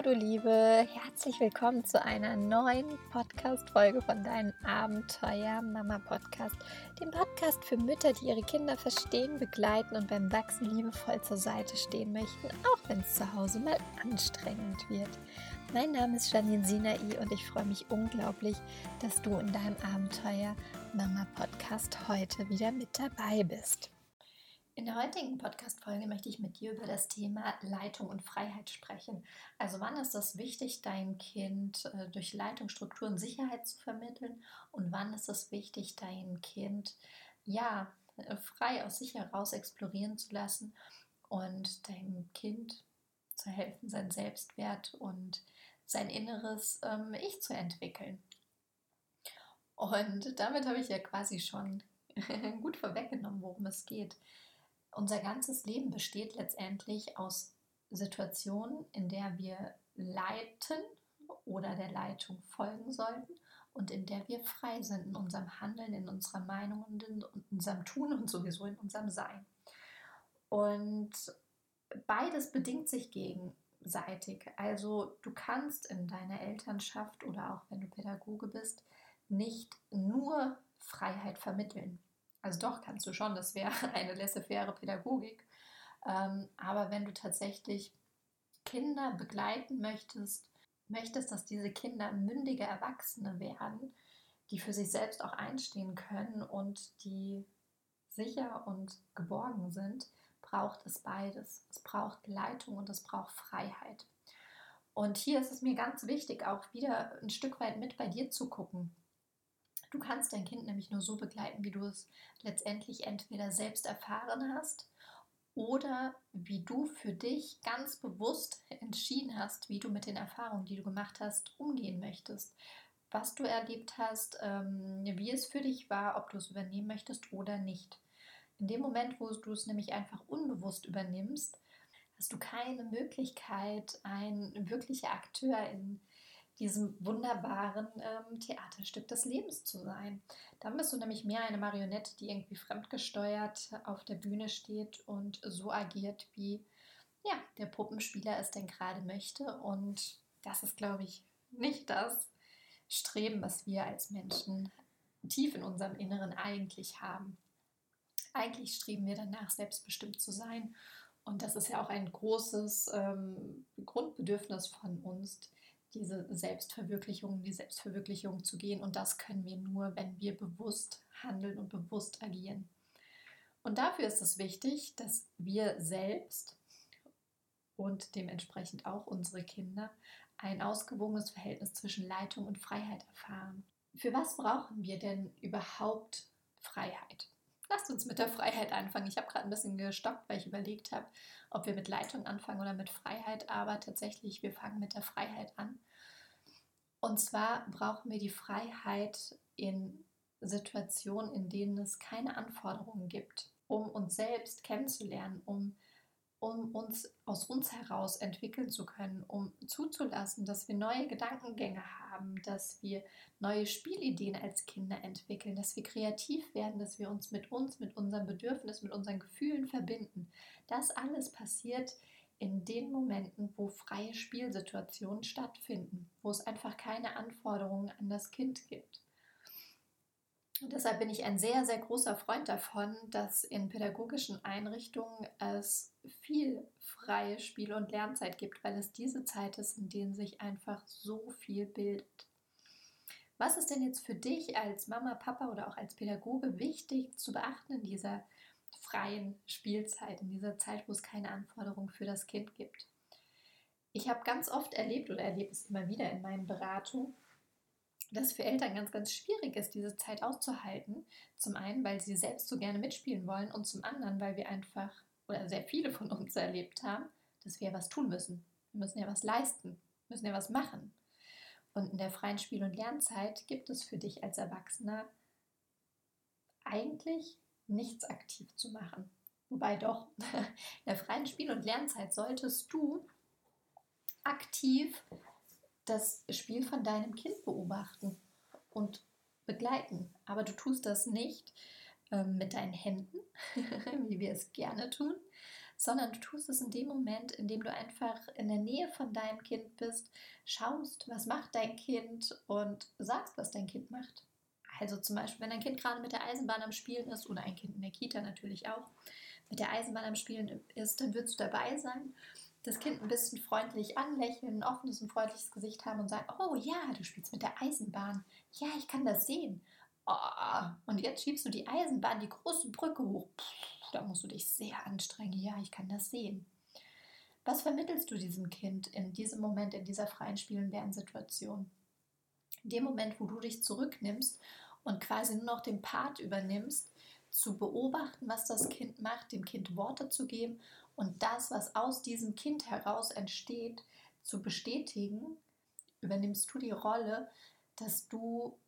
Hallo, du Liebe, herzlich willkommen zu einer neuen Podcast-Folge von deinem Abenteuer Mama Podcast, dem Podcast für Mütter, die ihre Kinder verstehen, begleiten und beim Wachsen liebevoll zur Seite stehen möchten, auch wenn es zu Hause mal anstrengend wird. Mein Name ist Janine Sinai und ich freue mich unglaublich, dass du in deinem Abenteuer Mama Podcast heute wieder mit dabei bist. In der heutigen Podcast-Folge möchte ich mit dir über das Thema Leitung und Freiheit sprechen. Also, wann ist es wichtig, dein Kind äh, durch Leitungsstrukturen Sicherheit zu vermitteln und wann ist es wichtig, dein Kind ja äh, frei aus sich heraus explorieren zu lassen und deinem Kind zu helfen, seinen Selbstwert und sein inneres ähm, Ich zu entwickeln. Und damit habe ich ja quasi schon gut vorweggenommen, worum es geht. Unser ganzes Leben besteht letztendlich aus Situationen, in der wir leiten oder der Leitung folgen sollten und in der wir frei sind in unserem Handeln, in unserer Meinung und in unserem Tun und sowieso in unserem Sein. Und beides bedingt sich gegenseitig. Also du kannst in deiner Elternschaft oder auch wenn du Pädagoge bist, nicht nur Freiheit vermitteln. Also doch kannst du schon, das wäre eine laissez-faire Pädagogik. Ähm, aber wenn du tatsächlich Kinder begleiten möchtest, möchtest, dass diese Kinder mündige Erwachsene werden, die für sich selbst auch einstehen können und die sicher und geborgen sind, braucht es beides. Es braucht Leitung und es braucht Freiheit. Und hier ist es mir ganz wichtig, auch wieder ein Stück weit mit bei dir zu gucken. Du kannst dein Kind nämlich nur so begleiten, wie du es letztendlich entweder selbst erfahren hast oder wie du für dich ganz bewusst entschieden hast, wie du mit den Erfahrungen, die du gemacht hast, umgehen möchtest. Was du erlebt hast, ähm, wie es für dich war, ob du es übernehmen möchtest oder nicht. In dem Moment, wo du es nämlich einfach unbewusst übernimmst, hast du keine Möglichkeit, ein wirklicher Akteur in diesem wunderbaren ähm, Theaterstück des Lebens zu sein. Dann bist du nämlich mehr eine Marionette, die irgendwie fremdgesteuert auf der Bühne steht und so agiert, wie ja, der Puppenspieler es denn gerade möchte. Und das ist, glaube ich, nicht das Streben, was wir als Menschen tief in unserem Inneren eigentlich haben. Eigentlich streben wir danach, selbstbestimmt zu sein. Und das ist ja auch ein großes ähm, Grundbedürfnis von uns, diese Selbstverwirklichung, die Selbstverwirklichung zu gehen. Und das können wir nur, wenn wir bewusst handeln und bewusst agieren. Und dafür ist es wichtig, dass wir selbst und dementsprechend auch unsere Kinder ein ausgewogenes Verhältnis zwischen Leitung und Freiheit erfahren. Für was brauchen wir denn überhaupt Freiheit? Lasst uns mit der Freiheit anfangen. Ich habe gerade ein bisschen gestoppt, weil ich überlegt habe, ob wir mit Leitung anfangen oder mit Freiheit. Aber tatsächlich, wir fangen mit der Freiheit an. Und zwar brauchen wir die Freiheit in Situationen, in denen es keine Anforderungen gibt, um uns selbst kennenzulernen, um um uns aus uns heraus entwickeln zu können, um zuzulassen, dass wir neue Gedankengänge haben, dass wir neue Spielideen als Kinder entwickeln, dass wir kreativ werden, dass wir uns mit uns, mit unseren Bedürfnissen, mit unseren Gefühlen verbinden. Das alles passiert in den Momenten, wo freie Spielsituationen stattfinden, wo es einfach keine Anforderungen an das Kind gibt. Und deshalb bin ich ein sehr, sehr großer Freund davon, dass in pädagogischen Einrichtungen es viel freie Spiel- und Lernzeit gibt, weil es diese Zeit ist, in denen sich einfach so viel bildet. Was ist denn jetzt für dich als Mama, Papa oder auch als Pädagoge wichtig zu beachten in dieser freien Spielzeit, in dieser Zeit, wo es keine Anforderungen für das Kind gibt? Ich habe ganz oft erlebt oder erlebe es immer wieder in meinen Beratungen, das für Eltern ganz, ganz schwierig ist, diese Zeit auszuhalten. Zum einen, weil sie selbst so gerne mitspielen wollen und zum anderen, weil wir einfach oder sehr viele von uns erlebt haben, dass wir ja was tun müssen. Wir müssen ja was leisten, müssen ja was machen. Und in der freien Spiel- und Lernzeit gibt es für dich als Erwachsener eigentlich nichts aktiv zu machen. Wobei doch, in der freien Spiel- und Lernzeit solltest du aktiv das Spiel von deinem Kind beobachten und begleiten. Aber du tust das nicht ähm, mit deinen Händen, wie wir es gerne tun, sondern du tust es in dem Moment, in dem du einfach in der Nähe von deinem Kind bist, schaust, was macht dein Kind und sagst, was dein Kind macht. Also zum Beispiel, wenn dein Kind gerade mit der Eisenbahn am Spielen ist oder ein Kind in der Kita natürlich auch mit der Eisenbahn am Spielen ist, dann wirst du dabei sein das Kind ein bisschen freundlich anlächeln, ein offenes und freundliches Gesicht haben und sagen, oh ja, du spielst mit der Eisenbahn. Ja, ich kann das sehen. Oh, und jetzt schiebst du die Eisenbahn die große Brücke hoch. Puh, da musst du dich sehr anstrengen. Ja, ich kann das sehen. Was vermittelst du diesem Kind in diesem Moment, in dieser freien Spiel- Lernsituation? In dem Moment, wo du dich zurücknimmst und quasi nur noch den Part übernimmst, zu beobachten, was das Kind macht, dem Kind Worte zu geben und das, was aus diesem Kind heraus entsteht, zu bestätigen, übernimmst du die Rolle, dass du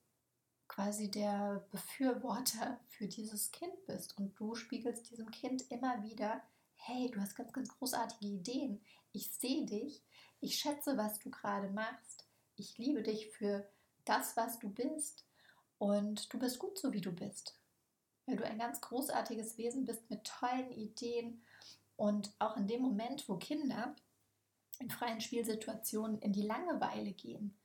quasi der Befürworter für dieses Kind bist und du spiegelst diesem Kind immer wieder, hey, du hast ganz, ganz großartige Ideen, ich sehe dich, ich schätze, was du gerade machst, ich liebe dich für das, was du bist. Und du bist gut so, wie du bist, weil du ein ganz großartiges Wesen bist mit tollen Ideen und auch in dem Moment, wo Kinder in freien Spielsituationen in die Langeweile gehen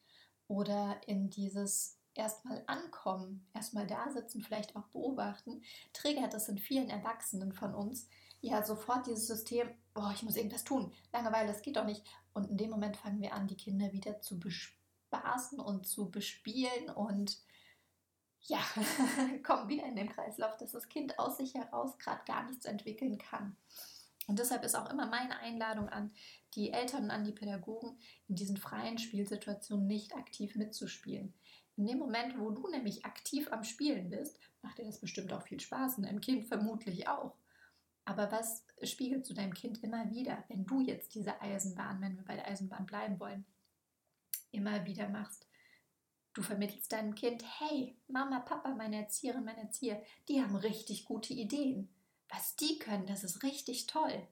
oder in dieses erstmal ankommen, erstmal da sitzen, vielleicht auch beobachten, triggert es in vielen Erwachsenen von uns ja sofort dieses System, oh, ich muss irgendwas tun, Langeweile, das geht doch nicht. Und in dem Moment fangen wir an, die Kinder wieder zu bespaßen und zu bespielen und ja, kommen wieder in den Kreislauf, dass das Kind aus sich heraus gerade gar nichts entwickeln kann. Und deshalb ist auch immer meine Einladung an die Eltern und an die Pädagogen, in diesen freien Spielsituationen nicht aktiv mitzuspielen. In dem Moment, wo du nämlich aktiv am Spielen bist, macht dir das bestimmt auch viel Spaß und deinem Kind vermutlich auch. Aber was spiegelst du deinem Kind immer wieder, wenn du jetzt diese Eisenbahn, wenn wir bei der Eisenbahn bleiben wollen, immer wieder machst? Du vermittelst deinem Kind, hey, Mama, Papa, meine Erzieherin, mein Erzieher, die haben richtig gute Ideen was die können, das ist richtig toll.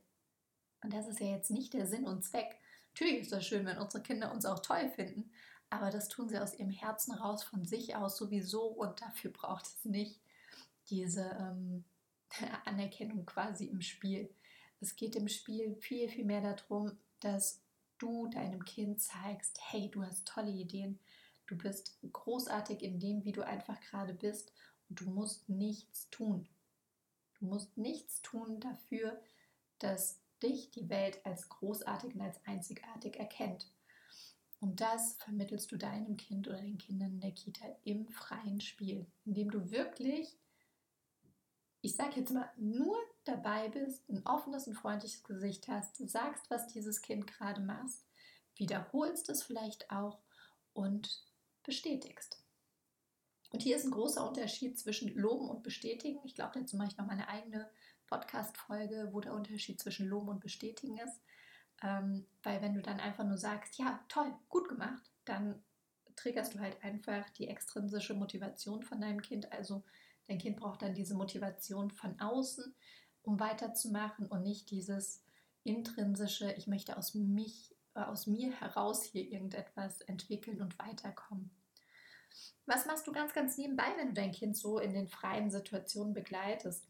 Und das ist ja jetzt nicht der Sinn und Zweck. Natürlich ist das schön, wenn unsere Kinder uns auch toll finden, aber das tun sie aus ihrem Herzen raus, von sich aus sowieso und dafür braucht es nicht diese ähm, Anerkennung quasi im Spiel. Es geht im Spiel viel, viel mehr darum, dass du deinem Kind zeigst, hey, du hast tolle Ideen, du bist großartig in dem, wie du einfach gerade bist und du musst nichts tun. Du musst nichts tun dafür, dass dich die Welt als großartig und als einzigartig erkennt. Und das vermittelst du deinem Kind oder den Kindern in der Kita im freien Spiel, indem du wirklich, ich sage jetzt mal, nur dabei bist, ein offenes und freundliches Gesicht hast, sagst, was dieses Kind gerade macht, wiederholst es vielleicht auch und bestätigst. Und hier ist ein großer Unterschied zwischen Loben und Bestätigen. Ich glaube, dazu mache ich noch mal eine eigene Podcast-Folge, wo der Unterschied zwischen Loben und Bestätigen ist. Ähm, weil wenn du dann einfach nur sagst, ja, toll, gut gemacht, dann triggerst du halt einfach die extrinsische Motivation von deinem Kind. Also dein Kind braucht dann diese Motivation von außen, um weiterzumachen und nicht dieses intrinsische, ich möchte aus mich, aus mir heraus hier irgendetwas entwickeln und weiterkommen. Was machst du ganz, ganz nebenbei, wenn du dein Kind so in den freien Situationen begleitest?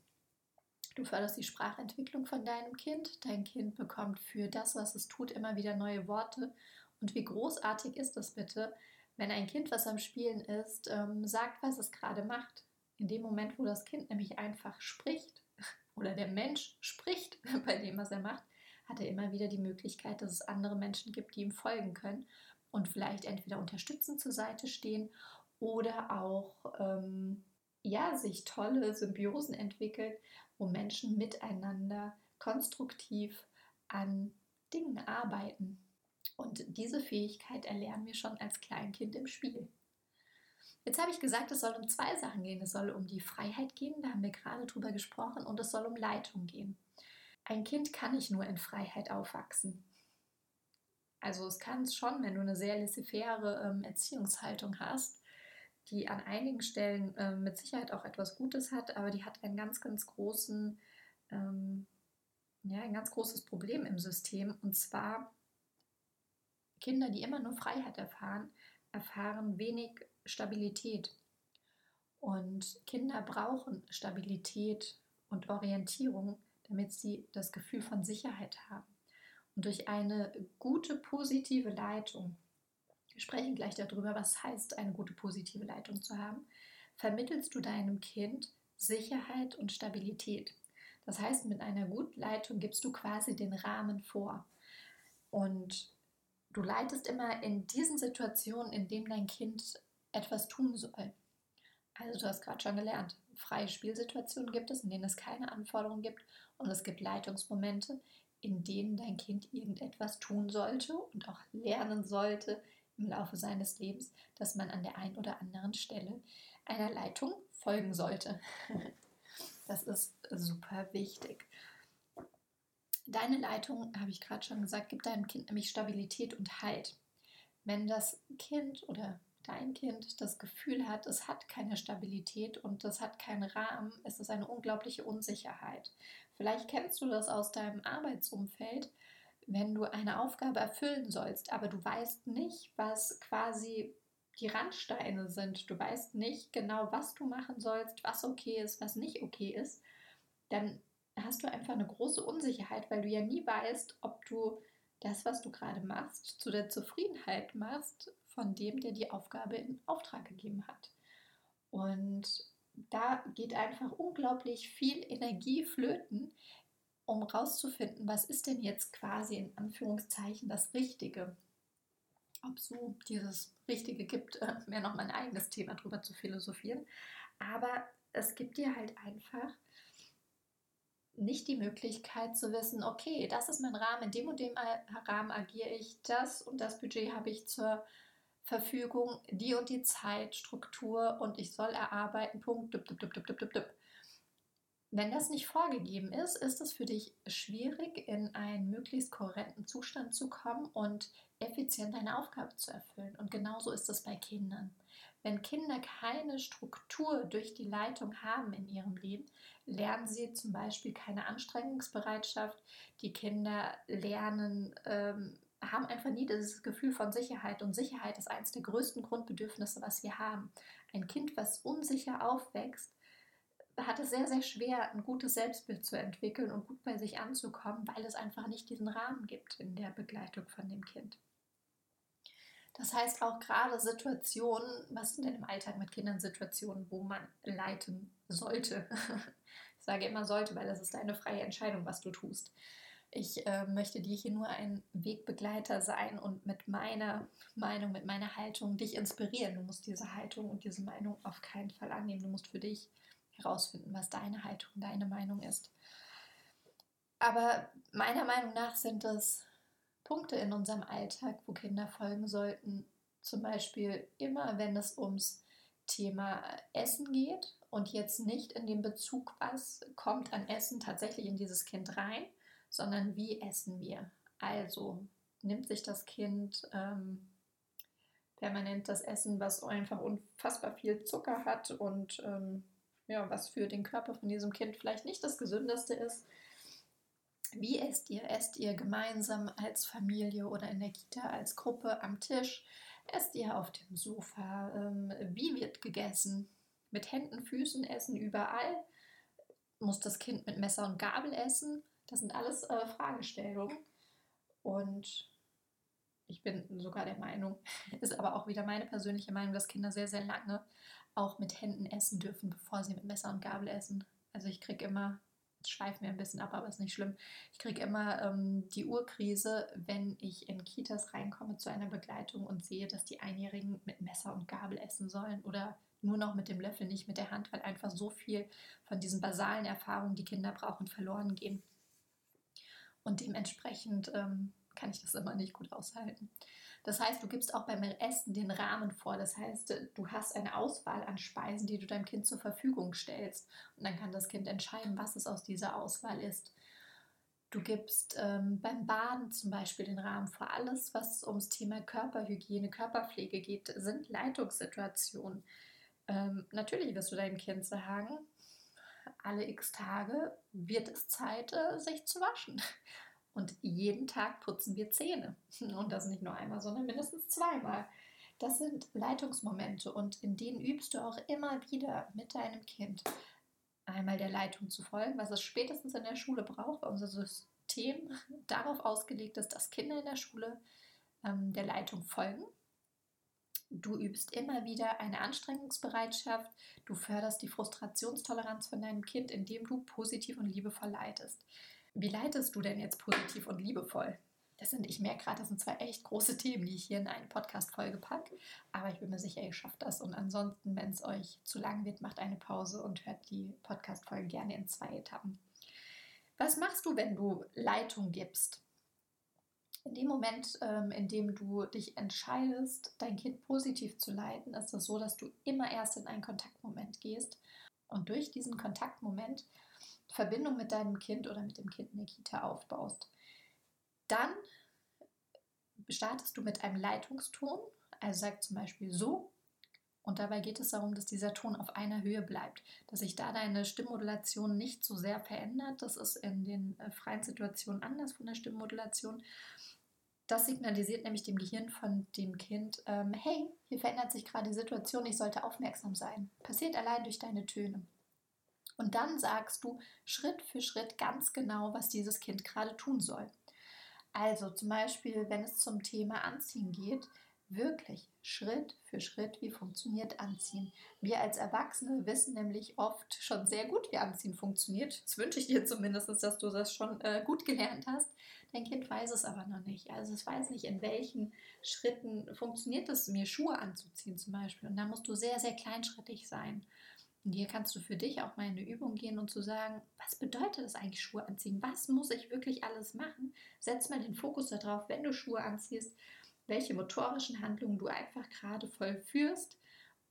Du förderst die Sprachentwicklung von deinem Kind. Dein Kind bekommt für das, was es tut, immer wieder neue Worte. Und wie großartig ist das bitte, wenn ein Kind, was am Spielen ist, ähm, sagt, was es gerade macht. In dem Moment, wo das Kind nämlich einfach spricht oder der Mensch spricht bei dem, was er macht, hat er immer wieder die Möglichkeit, dass es andere Menschen gibt, die ihm folgen können und vielleicht entweder unterstützend zur Seite stehen oder auch ähm, ja, sich tolle Symbiosen entwickelt, wo Menschen miteinander konstruktiv an Dingen arbeiten. Und diese Fähigkeit erlernen wir schon als Kleinkind im Spiel. Jetzt habe ich gesagt, es soll um zwei Sachen gehen. Es soll um die Freiheit gehen, da haben wir gerade drüber gesprochen, und es soll um Leitung gehen. Ein Kind kann nicht nur in Freiheit aufwachsen. Also es kann es schon, wenn du eine sehr laissez-faire ähm, Erziehungshaltung hast, die an einigen Stellen äh, mit Sicherheit auch etwas Gutes hat, aber die hat einen ganz, ganz großen, ähm, ja, ein ganz großes Problem im System. Und zwar Kinder, die immer nur Freiheit erfahren, erfahren wenig Stabilität. Und Kinder brauchen Stabilität und Orientierung, damit sie das Gefühl von Sicherheit haben. Und durch eine gute positive Leitung, wir sprechen gleich darüber, was heißt, eine gute positive Leitung zu haben, vermittelst du deinem Kind Sicherheit und Stabilität. Das heißt, mit einer guten Leitung gibst du quasi den Rahmen vor. Und du leitest immer in diesen Situationen, in denen dein Kind etwas tun soll. Also du hast gerade schon gelernt, freie Spielsituationen gibt es, in denen es keine Anforderungen gibt und es gibt Leitungsmomente, in denen dein Kind irgendetwas tun sollte und auch lernen sollte im Laufe seines Lebens, dass man an der einen oder anderen Stelle einer Leitung folgen sollte. Das ist super wichtig. Deine Leitung, habe ich gerade schon gesagt, gibt deinem Kind nämlich Stabilität und Halt. Wenn das Kind oder dein Kind das Gefühl hat, es hat keine Stabilität und es hat keinen Rahmen, ist es eine unglaubliche Unsicherheit. Vielleicht kennst du das aus deinem Arbeitsumfeld, wenn du eine Aufgabe erfüllen sollst, aber du weißt nicht, was quasi die Randsteine sind. Du weißt nicht genau, was du machen sollst, was okay ist, was nicht okay ist. Dann hast du einfach eine große Unsicherheit, weil du ja nie weißt, ob du das, was du gerade machst, zu der Zufriedenheit machst von dem, der die Aufgabe in Auftrag gegeben hat. Und da geht einfach unglaublich viel Energie flöten, um rauszufinden, was ist denn jetzt quasi in Anführungszeichen das Richtige. Ob so dieses Richtige gibt, äh, wäre noch mein eigenes Thema drüber zu philosophieren. Aber es gibt dir halt einfach nicht die Möglichkeit zu wissen, okay, das ist mein Rahmen, in dem und dem Rahmen agiere ich, das und das Budget habe ich zur Verfügung, die und die Zeit, Struktur und ich soll erarbeiten, Punkt, dup, dup, dup, dup, dup, dup. Wenn das nicht vorgegeben ist, ist es für dich schwierig, in einen möglichst kohärenten Zustand zu kommen und effizient deine Aufgabe zu erfüllen. Und genauso ist es bei Kindern. Wenn Kinder keine Struktur durch die Leitung haben in ihrem Leben, lernen sie zum Beispiel keine Anstrengungsbereitschaft. Die Kinder lernen ähm, haben einfach nie dieses Gefühl von Sicherheit. Und Sicherheit ist eines der größten Grundbedürfnisse, was wir haben. Ein Kind, was unsicher aufwächst, hat es sehr, sehr schwer, ein gutes Selbstbild zu entwickeln und gut bei sich anzukommen, weil es einfach nicht diesen Rahmen gibt in der Begleitung von dem Kind. Das heißt auch gerade Situationen, was sind denn im Alltag mit Kindern Situationen, wo man leiten sollte? Ich sage immer sollte, weil das ist deine freie Entscheidung, was du tust. Ich äh, möchte dir hier nur ein Wegbegleiter sein und mit meiner Meinung, mit meiner Haltung dich inspirieren. Du musst diese Haltung und diese Meinung auf keinen Fall annehmen. Du musst für dich herausfinden, was deine Haltung, deine Meinung ist. Aber meiner Meinung nach sind es Punkte in unserem Alltag, wo Kinder folgen sollten. Zum Beispiel immer, wenn es ums Thema Essen geht und jetzt nicht in dem Bezug, was kommt an Essen tatsächlich in dieses Kind rein, sondern wie essen wir. Also nimmt sich das Kind ähm, permanent das Essen, was einfach unfassbar viel Zucker hat und ähm, ja, was für den Körper von diesem Kind vielleicht nicht das gesündeste ist. Wie esst ihr? Esst ihr gemeinsam als Familie oder in der Kita als Gruppe am Tisch? Esst ihr auf dem Sofa? Ähm, wie wird gegessen? Mit Händen, Füßen essen überall? Muss das Kind mit Messer und Gabel essen? Das sind alles äh, Fragestellungen. Und ich bin sogar der Meinung, ist aber auch wieder meine persönliche Meinung, dass Kinder sehr, sehr lange auch mit Händen essen dürfen, bevor sie mit Messer und Gabel essen. Also ich kriege immer, es schweift mir ein bisschen ab, aber ist nicht schlimm, ich kriege immer ähm, die Urkrise, wenn ich in Kitas reinkomme zu einer Begleitung und sehe, dass die Einjährigen mit Messer und Gabel essen sollen oder nur noch mit dem Löffel, nicht mit der Hand, weil einfach so viel von diesen basalen Erfahrungen, die Kinder brauchen, verloren gehen. Und dementsprechend ähm, kann ich das immer nicht gut aushalten. Das heißt, du gibst auch beim Essen den Rahmen vor. Das heißt, du hast eine Auswahl an Speisen, die du deinem Kind zur Verfügung stellst. Und dann kann das Kind entscheiden, was es aus dieser Auswahl ist. Du gibst ähm, beim Baden zum Beispiel den Rahmen vor. Alles, was ums Thema Körperhygiene, Körperpflege geht, sind Leitungssituationen. Ähm, natürlich wirst du deinem Kind sagen, alle x Tage wird es Zeit, äh, sich zu waschen. Und jeden Tag putzen wir Zähne. Und das nicht nur einmal, sondern mindestens zweimal. Das sind Leitungsmomente und in denen übst du auch immer wieder mit deinem Kind. einmal der Leitung zu folgen, was es spätestens in der Schule braucht, weil unser System darauf ausgelegt ist, dass Kinder in der Schule ähm, der Leitung folgen. Du übst immer wieder eine Anstrengungsbereitschaft. Du förderst die Frustrationstoleranz von deinem Kind, indem du positiv und liebevoll leitest. Wie leitest du denn jetzt positiv und liebevoll? Das sind, ich merke gerade, das sind zwei echt große Themen, die ich hier in eine Podcast-Folge packe. Aber ich bin mir sicher, ihr schafft das. Und ansonsten, wenn es euch zu lang wird, macht eine Pause und hört die Podcast-Folge gerne in zwei Etappen. Was machst du, wenn du Leitung gibst? In dem Moment, ähm, in dem du dich entscheidest, dein Kind positiv zu leiten, ist es so, dass du immer erst in einen Kontaktmoment gehst und durch diesen Kontaktmoment Verbindung mit deinem Kind oder mit dem Kind in der Kita aufbaust. Dann startest du mit einem Leitungston, also sag zum Beispiel so. Und dabei geht es darum, dass dieser Ton auf einer Höhe bleibt, dass sich da deine Stimmmodulation nicht so sehr verändert. Das ist in den äh, freien Situationen anders von der Stimmmodulation. Das signalisiert nämlich dem Gehirn von dem Kind, ähm, hey, hier verändert sich gerade die Situation, ich sollte aufmerksam sein. Passiert allein durch deine Töne. Und dann sagst du Schritt für Schritt ganz genau, was dieses Kind gerade tun soll. Also zum Beispiel, wenn es zum Thema Anziehen geht, wirklich Schritt für Schritt, wie funktioniert Anziehen. Wir als Erwachsene wissen nämlich oft schon sehr gut, wie Anziehen funktioniert. Das wünsche ich dir zumindest, dass du das schon äh, gut gelernt hast. Dein Kind weiß es aber noch nicht. Also es weiß nicht, in welchen Schritten funktioniert es, mir Schuhe anzuziehen zum Beispiel. Und da musst du sehr, sehr kleinschrittig sein. Und hier kannst du für dich auch mal in eine Übung gehen und zu sagen, was bedeutet es eigentlich Schuhe anziehen? Was muss ich wirklich alles machen? Setz mal den Fokus darauf, wenn du Schuhe anziehst, welche motorischen Handlungen du einfach gerade vollführst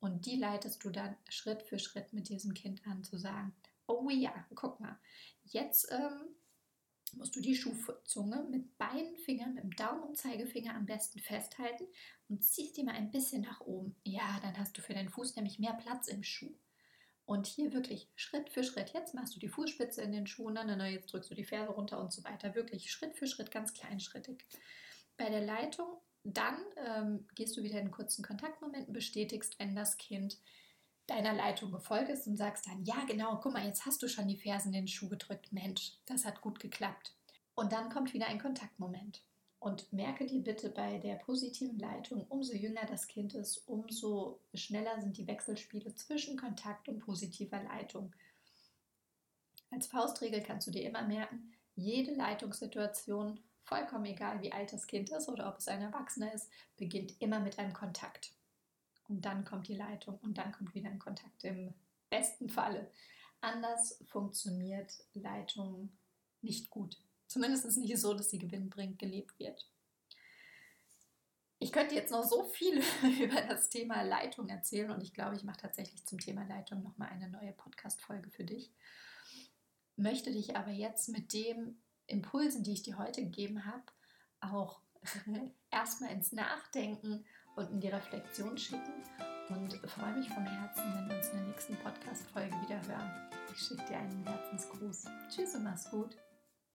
und die leitest du dann Schritt für Schritt mit diesem Kind an, zu sagen, oh ja, guck mal, jetzt ähm, musst du die Schuhzunge mit beiden Fingern, mit dem Daumen und Zeigefinger am besten festhalten und ziehst die mal ein bisschen nach oben. Ja, dann hast du für deinen Fuß nämlich mehr Platz im Schuh. Und hier wirklich Schritt für Schritt. Jetzt machst du die Fußspitze in den Schuhen, dann, dann jetzt drückst du die Ferse runter und so weiter. Wirklich Schritt für Schritt, ganz kleinschrittig. Bei der Leitung, dann ähm, gehst du wieder in kurzen Kontaktmomenten, bestätigst, wenn das Kind deiner Leitung gefolgt ist und sagst dann, ja genau, guck mal, jetzt hast du schon die Fersen in den Schuh gedrückt. Mensch, das hat gut geklappt. Und dann kommt wieder ein Kontaktmoment. Und merke dir bitte bei der positiven Leitung, umso jünger das Kind ist, umso schneller sind die Wechselspiele zwischen Kontakt und positiver Leitung. Als Faustregel kannst du dir immer merken, jede Leitungssituation, vollkommen egal wie alt das Kind ist oder ob es ein Erwachsener ist, beginnt immer mit einem Kontakt. Und dann kommt die Leitung und dann kommt wieder ein Kontakt im besten Falle. Anders funktioniert Leitung nicht gut. Zumindest nicht so, dass sie gewinnbringend gelebt wird. Ich könnte jetzt noch so viel über das Thema Leitung erzählen und ich glaube, ich mache tatsächlich zum Thema Leitung nochmal eine neue Podcast-Folge für dich. Möchte dich aber jetzt mit den Impulsen, die ich dir heute gegeben habe, auch erstmal ins Nachdenken und in die Reflexion schicken und freue mich von Herzen, wenn wir uns in der nächsten Podcast-Folge wieder hören. Ich schicke dir einen Herzensgruß. Tschüss und mach's gut.